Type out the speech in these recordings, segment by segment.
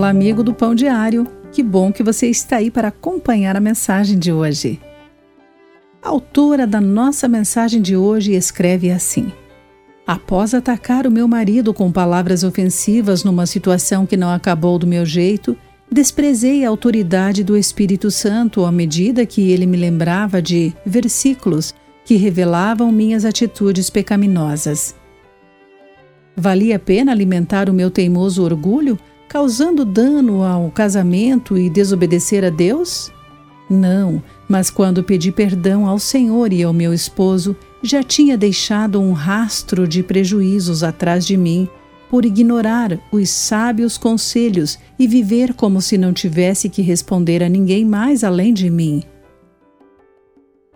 amigo do Pão Diário. Que bom que você está aí para acompanhar a mensagem de hoje. A autora da nossa mensagem de hoje escreve assim: Após atacar o meu marido com palavras ofensivas numa situação que não acabou do meu jeito, desprezei a autoridade do Espírito Santo à medida que ele me lembrava de versículos que revelavam minhas atitudes pecaminosas. Valia a pena alimentar o meu teimoso orgulho, causando dano ao casamento e desobedecer a Deus? Não, mas quando pedi perdão ao Senhor e ao meu esposo, já tinha deixado um rastro de prejuízos atrás de mim por ignorar os sábios conselhos e viver como se não tivesse que responder a ninguém mais além de mim.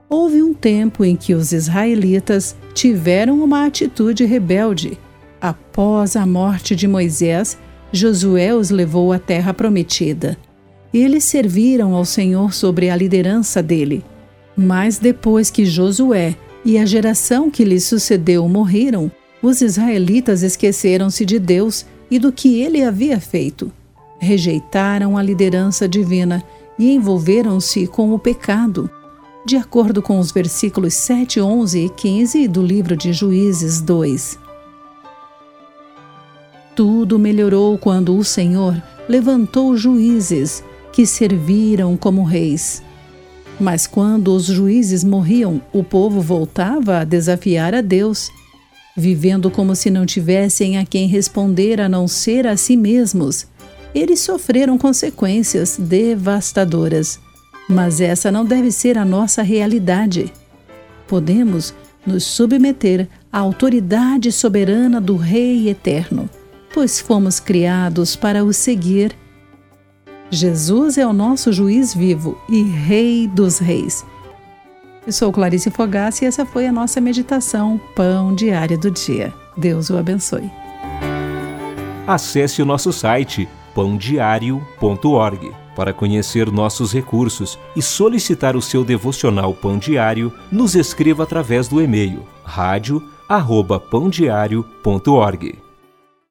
Houve um tempo em que os israelitas tiveram uma atitude rebelde Após a morte de Moisés, Josué os levou à terra prometida. Eles serviram ao Senhor sobre a liderança dele. Mas depois que Josué e a geração que lhe sucedeu morreram, os israelitas esqueceram-se de Deus e do que ele havia feito. Rejeitaram a liderança divina e envolveram-se com o pecado. De acordo com os versículos 7, 11 e 15 do livro de Juízes 2. Tudo melhorou quando o Senhor levantou juízes que serviram como reis. Mas quando os juízes morriam, o povo voltava a desafiar a Deus, vivendo como se não tivessem a quem responder a não ser a si mesmos. Eles sofreram consequências devastadoras, mas essa não deve ser a nossa realidade. Podemos nos submeter à autoridade soberana do Rei Eterno pois fomos criados para o seguir. Jesus é o nosso juiz vivo e Rei dos Reis. Eu sou Clarice Fogassi e essa foi a nossa meditação Pão Diário do Dia. Deus o abençoe. Acesse o nosso site pãodiario.org para conhecer nossos recursos e solicitar o seu devocional Pão Diário, nos escreva através do e-mail rádio@pãodiario.org.